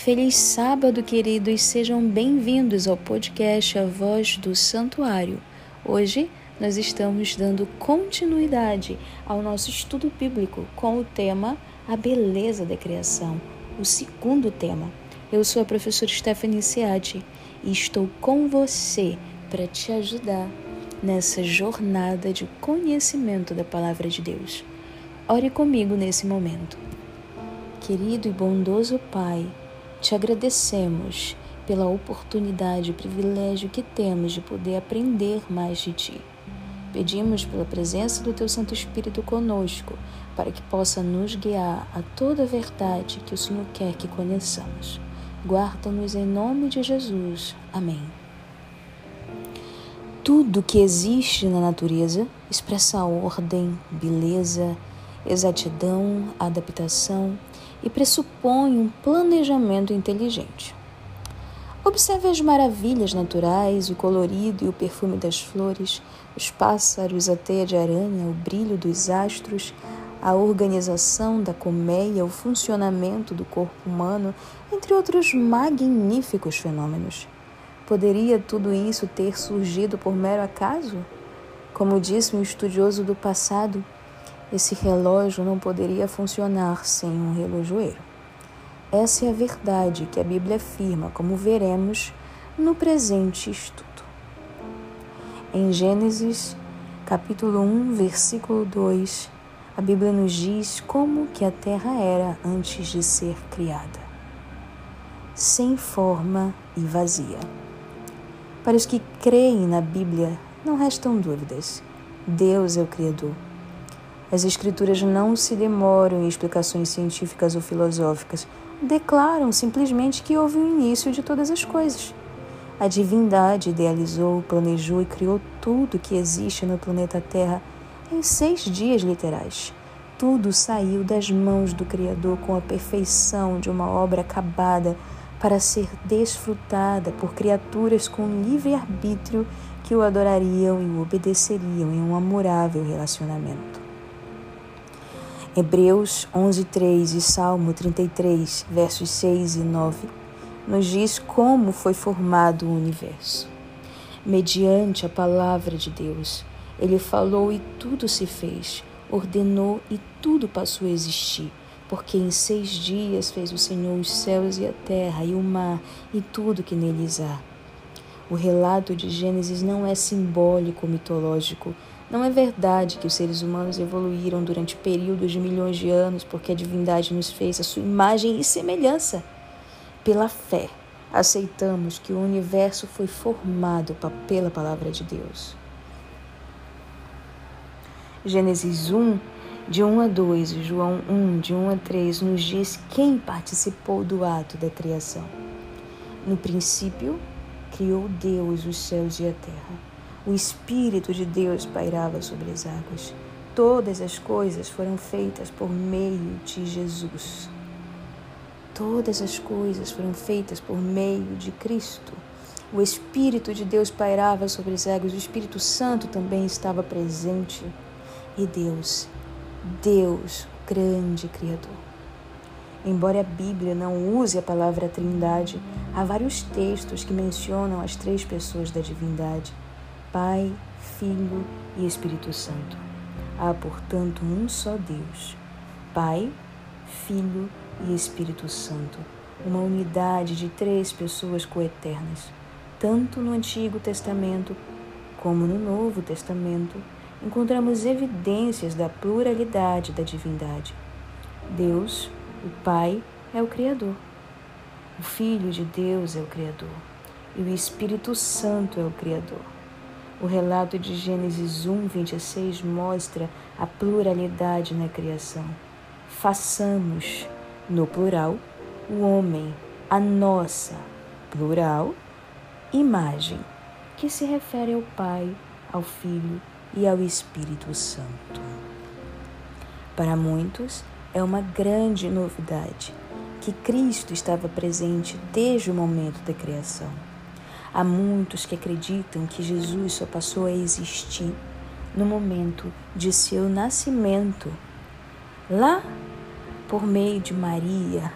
Feliz sábado, queridos. Sejam bem-vindos ao podcast A Voz do Santuário. Hoje nós estamos dando continuidade ao nosso estudo bíblico com o tema A Beleza da Criação, o segundo tema. Eu sou a professora Stephanie Seati e estou com você para te ajudar nessa jornada de conhecimento da Palavra de Deus. Ore comigo nesse momento. Querido e bondoso Pai, te agradecemos pela oportunidade e privilégio que temos de poder aprender mais de Ti. Pedimos pela presença do Teu Santo Espírito conosco, para que possa nos guiar a toda a verdade que o Senhor quer que conheçamos. Guarda-nos em nome de Jesus. Amém. Tudo que existe na natureza expressa ordem, beleza, exatidão, adaptação e pressupõe um planejamento inteligente. Observe as maravilhas naturais, o colorido e o perfume das flores, os pássaros, a teia de aranha, o brilho dos astros, a organização da colmeia, o funcionamento do corpo humano, entre outros magníficos fenômenos. Poderia tudo isso ter surgido por mero acaso? Como disse um estudioso do passado, esse relógio não poderia funcionar sem um relojoeiro. Essa é a verdade que a Bíblia afirma, como veremos no presente estudo. Em Gênesis, capítulo 1, versículo 2, a Bíblia nos diz como que a terra era antes de ser criada. Sem forma e vazia. Para os que creem na Bíblia, não restam dúvidas. Deus é o Criador as Escrituras não se demoram em explicações científicas ou filosóficas, declaram simplesmente que houve o início de todas as coisas. A divindade idealizou, planejou e criou tudo que existe no planeta Terra em seis dias literais. Tudo saiu das mãos do Criador com a perfeição de uma obra acabada para ser desfrutada por criaturas com livre arbítrio que o adorariam e o obedeceriam em um amorável relacionamento. Hebreus 11:3 e Salmo 33, versos 6 e 9, nos diz como foi formado o universo. Mediante a palavra de Deus, ele falou e tudo se fez, ordenou e tudo passou a existir, porque em seis dias fez o Senhor os céus e a terra e o mar e tudo que neles há. O relato de Gênesis não é simbólico mitológico, não é verdade que os seres humanos evoluíram durante períodos de milhões de anos porque a divindade nos fez a sua imagem e semelhança. Pela fé, aceitamos que o universo foi formado pela palavra de Deus. Gênesis 1, de 1 a 2 e João 1, de 1 a 3, nos diz quem participou do ato da criação. No princípio, criou Deus os céus e a terra. O Espírito de Deus pairava sobre as águas. Todas as coisas foram feitas por meio de Jesus. Todas as coisas foram feitas por meio de Cristo. O Espírito de Deus pairava sobre as águas, o Espírito Santo também estava presente. E Deus, Deus, grande Criador. Embora a Bíblia não use a palavra Trindade, há vários textos que mencionam as três pessoas da divindade. Pai, Filho e Espírito Santo. Há, portanto, um só Deus, Pai, Filho e Espírito Santo, uma unidade de três pessoas coeternas. Tanto no Antigo Testamento como no Novo Testamento, encontramos evidências da pluralidade da divindade. Deus, o Pai, é o Criador. O Filho de Deus é o Criador. E o Espírito Santo é o Criador. O relato de Gênesis 1, 26 mostra a pluralidade na criação. Façamos, no plural, o homem, a nossa, plural, imagem, que se refere ao Pai, ao Filho e ao Espírito Santo. Para muitos, é uma grande novidade que Cristo estava presente desde o momento da criação. Há muitos que acreditam que Jesus só passou a existir no momento de seu nascimento, lá por meio de Maria.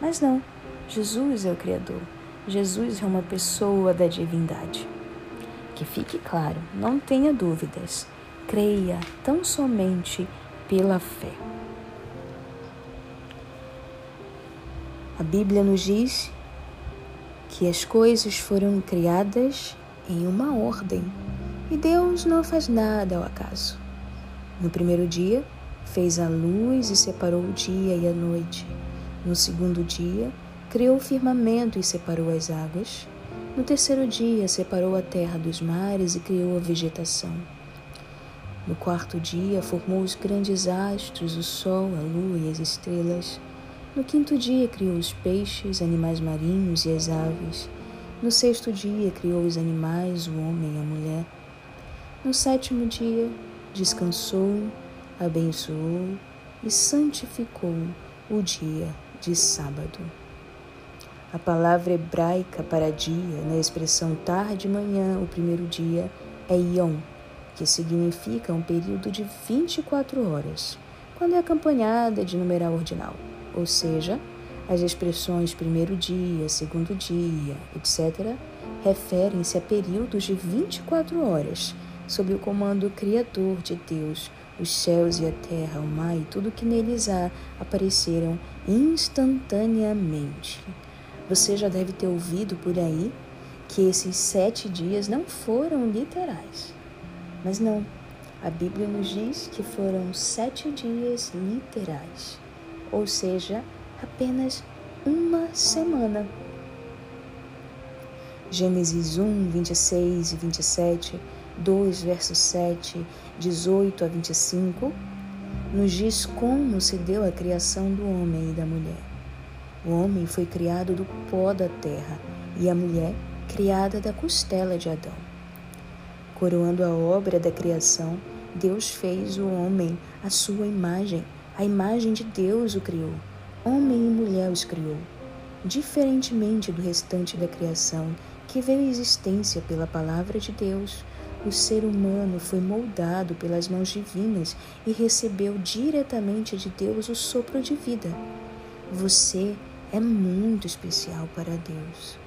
Mas não, Jesus é o Criador. Jesus é uma pessoa da divindade. Que fique claro, não tenha dúvidas. Creia tão somente pela fé. A Bíblia nos diz que as coisas foram criadas em uma ordem e Deus não faz nada ao acaso. No primeiro dia, fez a luz e separou o dia e a noite. No segundo dia, criou o firmamento e separou as águas. No terceiro dia, separou a terra dos mares e criou a vegetação. No quarto dia, formou os grandes astros, o sol, a lua e as estrelas. No quinto dia, criou os peixes, animais marinhos e as aves. No sexto dia, criou os animais, o homem e a mulher. No sétimo dia, descansou, abençoou e santificou o dia de sábado. A palavra hebraica para dia, na expressão tarde manhã, o primeiro dia, é Yom, que significa um período de 24 horas, quando é acompanhada de numeral ordinal, ou seja, as expressões primeiro dia, segundo dia, etc., referem-se a períodos de 24 horas, sob o comando criador de Deus, os céus e a terra, o mar e tudo que neles há apareceram instantaneamente. Você já deve ter ouvido por aí que esses sete dias não foram literais. Mas não, a Bíblia nos diz que foram sete dias literais, ou seja, apenas uma semana. Gênesis 1, 26 e 27 2, verso 7, 18 a 25, nos diz como se deu a criação do homem e da mulher. O homem foi criado do pó da terra e a mulher criada da costela de Adão. Coroando a obra da criação, Deus fez o homem à sua imagem. A imagem de Deus o criou. Homem e mulher os criou. Diferentemente do restante da criação, que veio à existência pela palavra de Deus, o ser humano foi moldado pelas mãos divinas e recebeu diretamente de Deus o sopro de vida. Você é muito especial para Deus.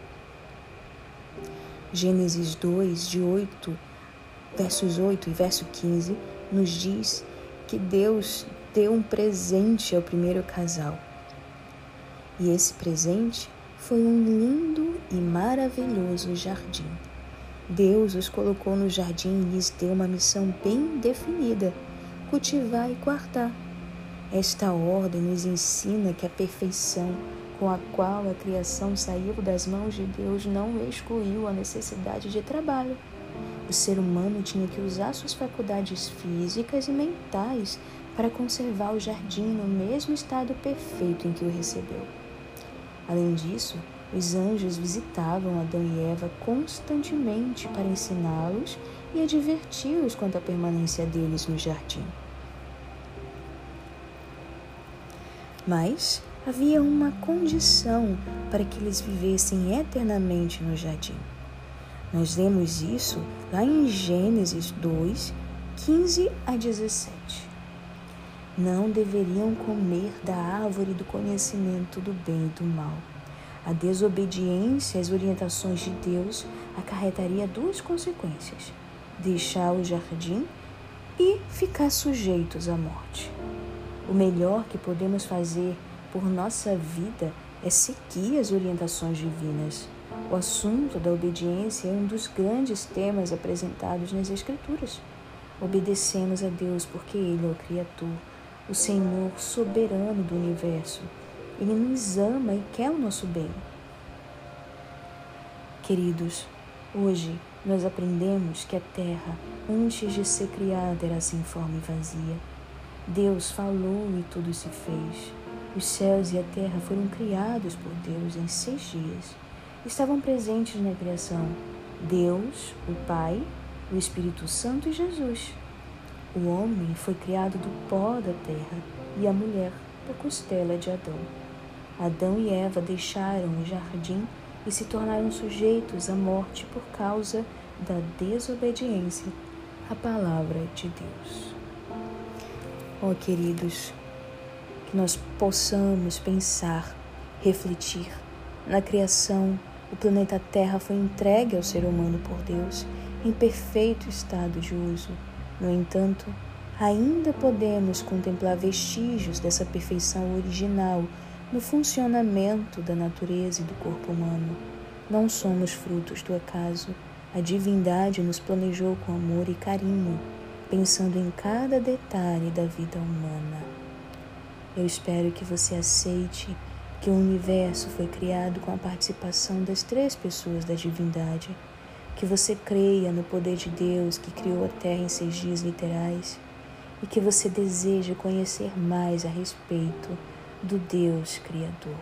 Gênesis 2, de 8, versos 8 e verso 15, nos diz que Deus deu um presente ao primeiro casal. E esse presente foi um lindo e maravilhoso jardim. Deus os colocou no jardim e lhes deu uma missão bem definida: cultivar e guardar. Esta ordem nos ensina que a perfeição com a qual a criação saiu das mãos de Deus não excluiu a necessidade de trabalho. O ser humano tinha que usar suas faculdades físicas e mentais para conservar o jardim no mesmo estado perfeito em que o recebeu. Além disso, os anjos visitavam Adão e Eva constantemente para ensiná-los e adverti-los quanto à permanência deles no jardim. Mas havia uma condição para que eles vivessem eternamente no jardim. Nós lemos isso lá em Gênesis 2, 15 a 17. Não deveriam comer da árvore do conhecimento do bem e do mal a desobediência às orientações de Deus acarretaria duas consequências: deixar o jardim e ficar sujeitos à morte. O melhor que podemos fazer por nossa vida é seguir as orientações divinas. O assunto da obediência é um dos grandes temas apresentados nas Escrituras. Obedecemos a Deus porque Ele é o Criador, o Senhor soberano do universo ele nos ama e quer o nosso bem. Queridos, hoje nós aprendemos que a terra, antes de ser criada, era sem forma e vazia. Deus falou e tudo se fez. Os céus e a terra foram criados por Deus em seis dias. Estavam presentes na criação Deus, o Pai, o Espírito Santo e Jesus. O homem foi criado do pó da terra e a mulher da costela de Adão. Adão e Eva deixaram o jardim e se tornaram sujeitos à morte por causa da desobediência à palavra de Deus. Oh, queridos, que nós possamos pensar, refletir Na criação, o planeta Terra foi entregue ao ser humano por Deus em perfeito estado de uso. No entanto, ainda podemos contemplar vestígios dessa perfeição original no funcionamento da natureza e do corpo humano. Não somos frutos do acaso. A divindade nos planejou com amor e carinho, pensando em cada detalhe da vida humana. Eu espero que você aceite que o universo foi criado com a participação das três pessoas da divindade, que você creia no poder de Deus que criou a Terra em seis dias literais e que você deseja conhecer mais a respeito do Deus Criador.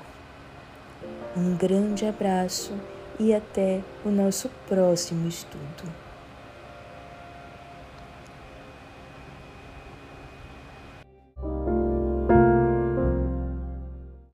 Um grande abraço e até o nosso próximo estudo.